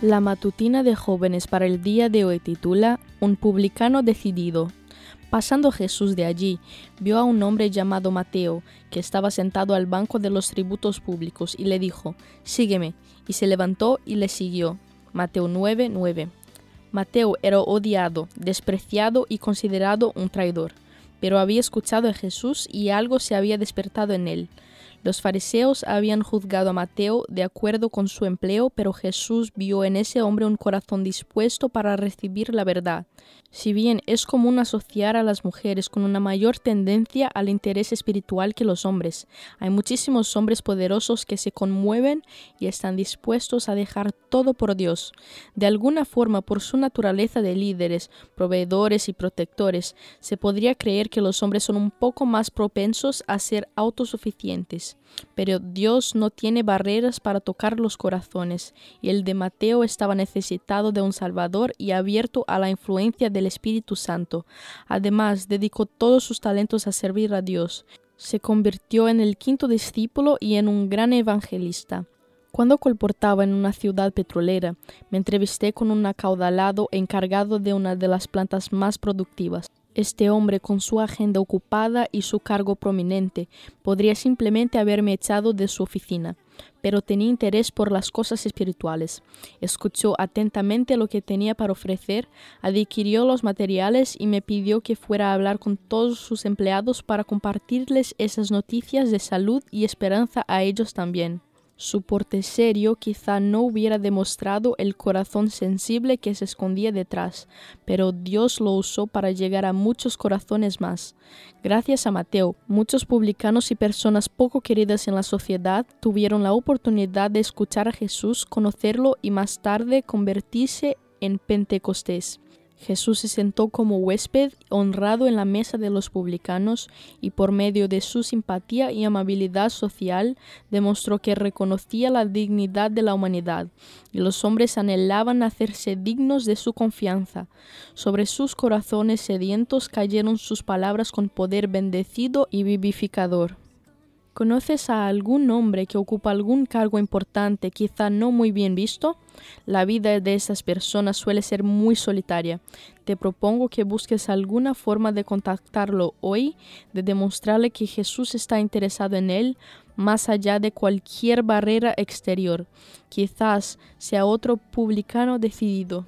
La matutina de jóvenes para el día de hoy titula Un publicano decidido. Pasando Jesús de allí, vio a un hombre llamado Mateo, que estaba sentado al banco de los tributos públicos, y le dijo, Sígueme. Y se levantó y le siguió. Mateo 9, 9. Mateo era odiado, despreciado y considerado un traidor, pero había escuchado a Jesús y algo se había despertado en él. Los fariseos habían juzgado a Mateo de acuerdo con su empleo, pero Jesús vio en ese hombre un corazón dispuesto para recibir la verdad. Si bien es común asociar a las mujeres con una mayor tendencia al interés espiritual que los hombres, hay muchísimos hombres poderosos que se conmueven y están dispuestos a dejar todo por Dios. De alguna forma, por su naturaleza de líderes, proveedores y protectores, se podría creer que los hombres son un poco más propensos a ser autosuficientes. Pero Dios no tiene barreras para tocar los corazones, y el de Mateo estaba necesitado de un Salvador y abierto a la influencia del Espíritu Santo. Además, dedicó todos sus talentos a servir a Dios. Se convirtió en el quinto discípulo y en un gran evangelista. Cuando colportaba en una ciudad petrolera, me entrevisté con un acaudalado encargado de una de las plantas más productivas. Este hombre, con su agenda ocupada y su cargo prominente, podría simplemente haberme echado de su oficina, pero tenía interés por las cosas espirituales. Escuchó atentamente lo que tenía para ofrecer, adquirió los materiales y me pidió que fuera a hablar con todos sus empleados para compartirles esas noticias de salud y esperanza a ellos también. Su porte serio quizá no hubiera demostrado el corazón sensible que se escondía detrás, pero Dios lo usó para llegar a muchos corazones más. Gracias a Mateo, muchos publicanos y personas poco queridas en la sociedad tuvieron la oportunidad de escuchar a Jesús, conocerlo y más tarde convertirse en Pentecostés. Jesús se sentó como huésped honrado en la mesa de los publicanos y por medio de su simpatía y amabilidad social demostró que reconocía la dignidad de la humanidad y los hombres anhelaban hacerse dignos de su confianza. Sobre sus corazones sedientos cayeron sus palabras con poder bendecido y vivificador. ¿Conoces a algún hombre que ocupa algún cargo importante, quizá no muy bien visto? La vida de esas personas suele ser muy solitaria. Te propongo que busques alguna forma de contactarlo hoy, de demostrarle que Jesús está interesado en él, más allá de cualquier barrera exterior. Quizás sea otro publicano decidido.